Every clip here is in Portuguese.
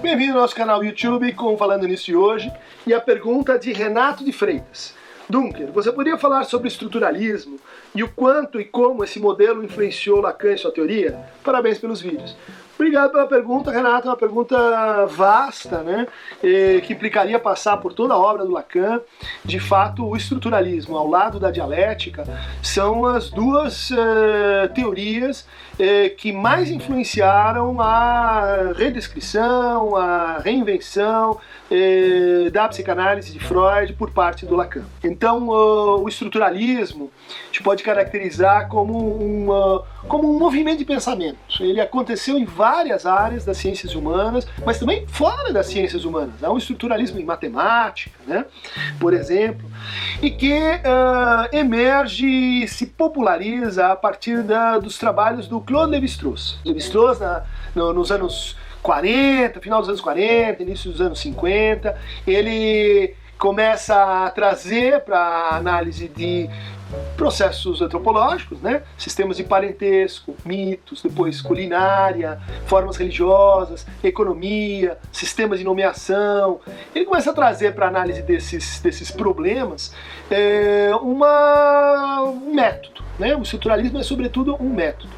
Bem-vindo ao nosso canal YouTube com Falando Nisso de hoje e a pergunta de Renato de Freitas. Dunker, você poderia falar sobre estruturalismo e o quanto e como esse modelo influenciou Lacan em sua teoria? Parabéns pelos vídeos. Obrigado pela pergunta, Renato. É uma pergunta vasta, né? que implicaria passar por toda a obra do Lacan. De fato, o estruturalismo ao lado da dialética são as duas uh, teorias uh, que mais influenciaram a redescrição, a reinvenção uh, da psicanálise de Freud por parte do Lacan. Então, o estruturalismo a gente pode caracterizar como, uma, como um movimento de pensamento. Ele aconteceu em várias áreas das ciências humanas, mas também fora das ciências humanas. Há um estruturalismo em matemática, né, por exemplo, e que uh, emerge e se populariza a partir da, dos trabalhos do Claude Lévi-Strauss. Lévi-Strauss, no, nos anos 40, final dos anos 40, início dos anos 50, ele começa a trazer para a análise de processos antropológicos, né? sistemas de parentesco, mitos, depois culinária, formas religiosas, economia, sistemas de nomeação. Ele começa a trazer para a análise desses, desses problemas é, uma, um método. Né? O estruturalismo é, sobretudo, um método.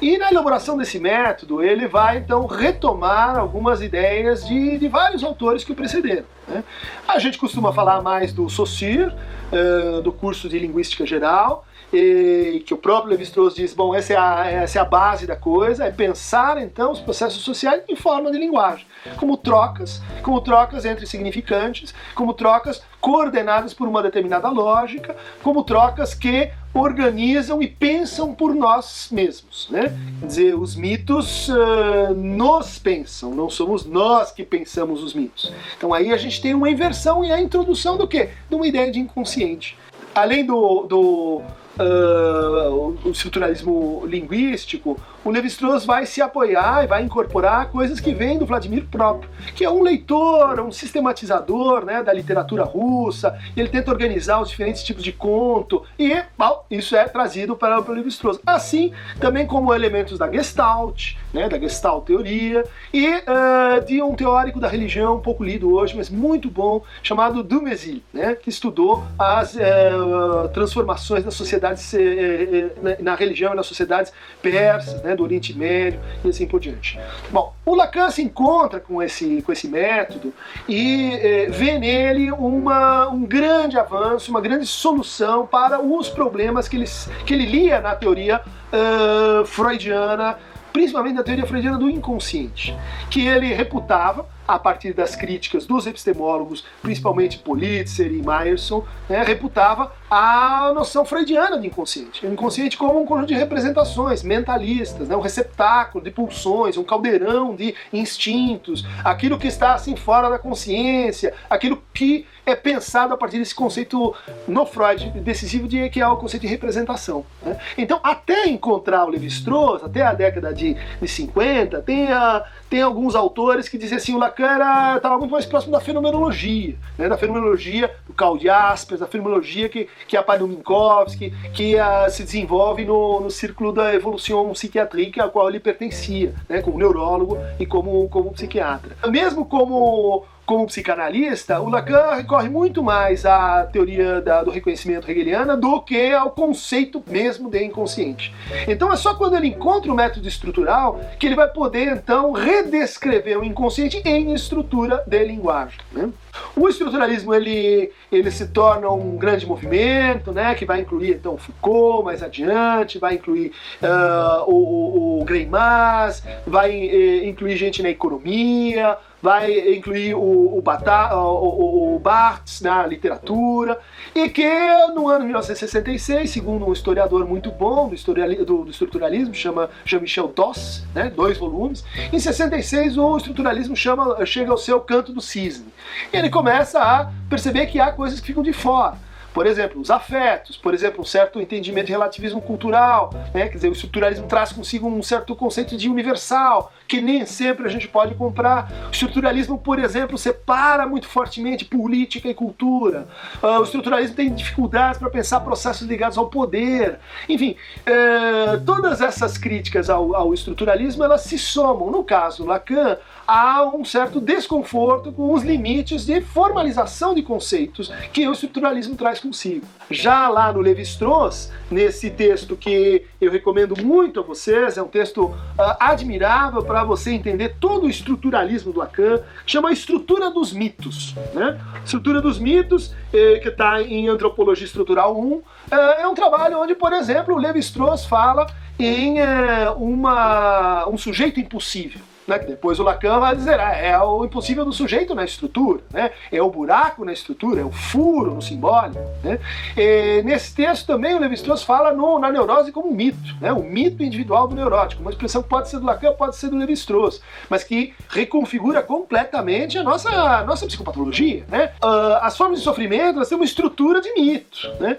E na elaboração desse método, ele vai então retomar algumas ideias de, de vários autores que o precederam. Né? A gente costuma falar mais do Saussure, uh, do curso de Linguística Geral, e que o próprio Levi-Strauss diz, bom, essa é, a, essa é a base da coisa, é pensar então os processos sociais em forma de linguagem, como trocas, como trocas entre significantes, como trocas coordenadas por uma determinada lógica, como trocas que organizam e pensam por nós mesmos, né? Quer dizer, os mitos uh, nos pensam, não somos nós que pensamos os mitos. Então aí a gente tem uma inversão e a introdução do quê? De uma ideia de inconsciente. Além do, do uh, o estruturalismo linguístico, o Levi-Strauss vai se apoiar e vai incorporar coisas que vêm do Vladimir próprio, que é um leitor, um sistematizador né, da literatura russa, ele tenta organizar os diferentes tipos de conto, e bom, isso é trazido para, para o Levi-Strauss. Assim, também como elementos da Gestalt, né, da Gestalt teoria, e uh, de um teórico da religião, um pouco lido hoje, mas muito bom, chamado Dumézil, né, que estudou as uh, transformações da sociedade sociedades, eh, eh, na religião e nas sociedades persas, né, do Oriente Médio e assim por diante. Bom, o Lacan se encontra com esse, com esse método e eh, vê nele uma, um grande avanço, uma grande solução para os problemas que ele, que ele lia na teoria uh, freudiana, principalmente na teoria freudiana do inconsciente, que ele reputava a partir das críticas dos epistemólogos, principalmente Politzer e Meyerson, né, reputava a noção freudiana de inconsciente. O inconsciente como um conjunto de representações mentalistas, né, um receptáculo de pulsões, um caldeirão de instintos, aquilo que está assim fora da consciência, aquilo que é pensado a partir desse conceito no Freud decisivo de que é o conceito de representação. Né? Então, até encontrar o Levi-Strauss, até a década de, de 50, tem, a, tem alguns autores que dizem assim, o Lacan estava muito mais próximo da fenomenologia, né? da fenomenologia do Karl Jaspers, da fenomenologia que, que a Minkowski, que a, se desenvolve no, no círculo da evolução psiquiátrica ao qual ele pertencia, né? como neurólogo e como, como psiquiatra. Mesmo como como psicanalista, o Lacan recorre muito mais à teoria da, do reconhecimento hegeliana do que ao conceito mesmo de inconsciente. Então é só quando ele encontra o método estrutural que ele vai poder então redescrever o inconsciente em estrutura de linguagem. Né? O estruturalismo ele, ele se torna um grande movimento, né, que vai incluir então Foucault mais adiante, vai incluir uh, o, o, Greimas, vai uh, incluir gente na economia, vai incluir o, o, Bata, o, o, Barthes na literatura, e que no ano de 1966, segundo um historiador muito bom do, do, do estruturalismo, chama Jean-Michel Doss, né, dois volumes, em 66 o estruturalismo chama, chega ao seu canto do cisne. E ele começa a perceber que há coisas que ficam de fora por exemplo, os afetos, por exemplo, um certo entendimento de relativismo cultural, né? quer dizer, o estruturalismo traz consigo um certo conceito de universal, que nem sempre a gente pode comprar. O estruturalismo, por exemplo, separa muito fortemente política e cultura. Uh, o estruturalismo tem dificuldades para pensar processos ligados ao poder. Enfim, uh, todas essas críticas ao, ao estruturalismo elas se somam. No caso Lacan, há um certo desconforto com os limites de formalização de conceitos que o estruturalismo traz consigo. Já lá no Levi-Strauss, nesse texto que eu recomendo muito a vocês, é um texto uh, admirável para você entender todo o estruturalismo do Lacan, chama Estrutura dos Mitos. Né? Estrutura dos Mitos, eh, que está em Antropologia Estrutural 1, eh, é um trabalho onde, por exemplo, o Levi-Strauss fala em eh, uma, um sujeito impossível né, que depois o Lacan vai dizer, ah, é o impossível do sujeito na estrutura, né, é o buraco na estrutura, é o furo no simbólico. Né. E nesse texto também o Levi-Strauss fala no, na neurose como um mito, né, o mito individual do neurótico, uma expressão que pode ser do Lacan, pode ser do Levi-Strauss, mas que reconfigura completamente a nossa, a nossa psicopatologia. Né. Uh, as formas de sofrimento elas têm uma estrutura de mito. Né.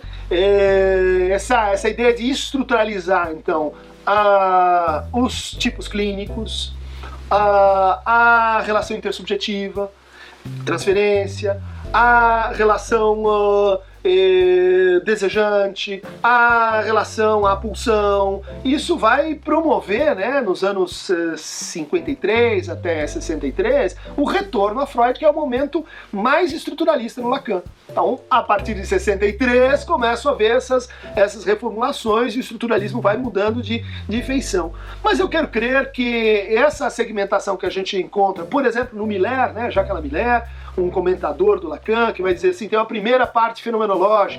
Essa, essa ideia de estruturalizar, então, uh, os tipos clínicos, a, a relação intersubjetiva, transferência, a relação uh, eh, desejante, a relação à pulsão. Isso vai promover, né, nos anos 53 eh, até 63, o retorno a Freud, que é o momento mais estruturalista no Lacan. Então, a partir de 63, começam a ver essas, essas reformulações e o estruturalismo vai mudando de, de feição. Mas eu quero crer que essa segmentação que a gente encontra, por exemplo, no Miller, né, Jacques Miller, um comentador do Lacan, que vai dizer assim: tem uma primeira parte fenomenológica,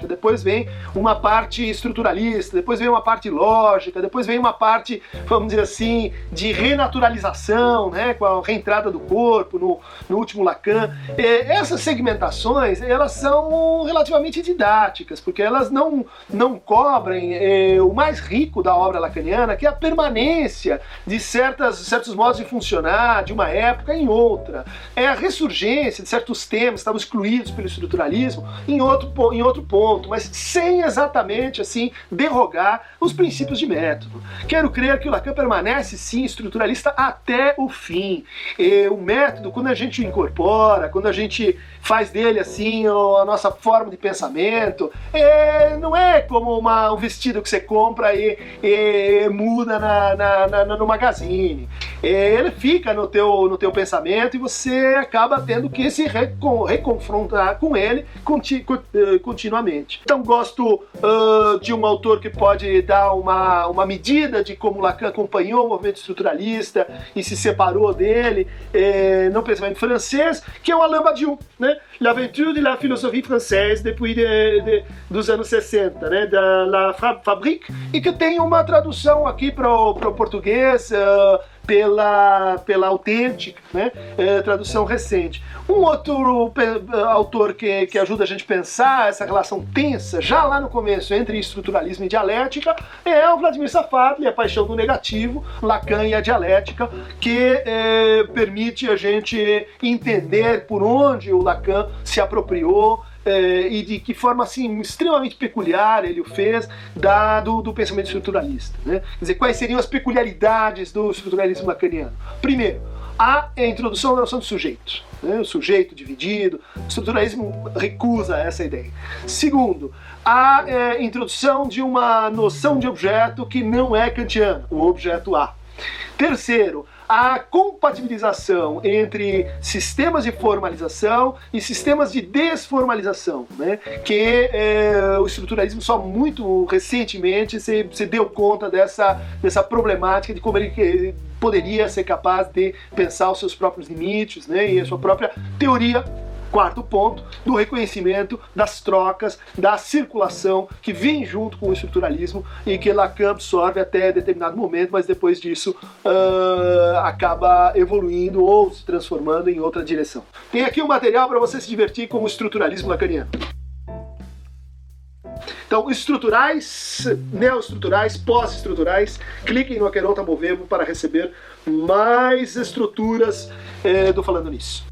depois vem uma parte estruturalista, depois vem uma parte lógica, depois vem uma parte, vamos dizer assim, de renaturalização, né, com a reentrada do corpo no, no último Lacan. Essas segmentações, elas são relativamente didáticas, porque elas não, não cobrem é, o mais rico da obra lacaniana, que é a permanência de certas, certos modos de funcionar de uma época em outra. É a ressurgência de certos temas estavam excluídos pelo estruturalismo em outro, em outro ponto, mas sem exatamente assim derrogar os princípios de método. Quero crer que o Lacan permanece sim estruturalista até o fim. E o método, quando a gente o incorpora, quando a gente faz dele assim a nossa forma de pensamento, é, não é como uma, um vestido que você compra e, e muda na, na, na, no magazine. É, ele fica no teu, no teu pensamento e você acaba tendo que se recon, reconfrontar com ele conti, eh, continuamente. Então gosto uh, de um autor que pode dar uma, uma medida de como Lacan acompanhou o movimento estruturalista e se separou dele eh, no pensamento francês, que é o Alain Badiou, né? L'aventure de la philosophie française depuis de, de, dos anos 60, né? Da La Fabrique, e que tem uma tradução aqui para o português uh, pela, pela autêntica, né? É, tradução recente. Um outro autor que, que ajuda a gente a pensar essa relação tensa, já lá no começo, entre estruturalismo e dialética, é o Vladimir Safad e a paixão do negativo, Lacan e a dialética, que é, permite a gente entender por onde o Lacan se apropriou é, e de que forma assim extremamente peculiar ele o fez da, do, pensamento estruturalista. Né? Quer dizer, quais seriam as peculiaridades do estruturalismo lacaniano? Primeiro, a introdução da noção do sujeito. Né? O sujeito dividido. O estruturalismo recusa essa ideia. Segundo, a é, introdução de uma noção de objeto que não é kantiana, o objeto A. Terceiro, a compatibilização entre sistemas de formalização e sistemas de desformalização, né? que é, o estruturalismo só muito recentemente se, se deu conta dessa, dessa problemática de como ele poderia ser capaz de pensar os seus próprios limites né? e a sua própria teoria Quarto ponto, do reconhecimento das trocas, da circulação que vem junto com o estruturalismo e que Lacan absorve até determinado momento, mas depois disso uh, acaba evoluindo ou se transformando em outra direção. Tem aqui um material para você se divertir com o estruturalismo lacaniano. Então, estruturais, neoestruturais, pós-estruturais, cliquem no Aqueronta Movemo para receber mais estruturas eh, do Falando Nisso.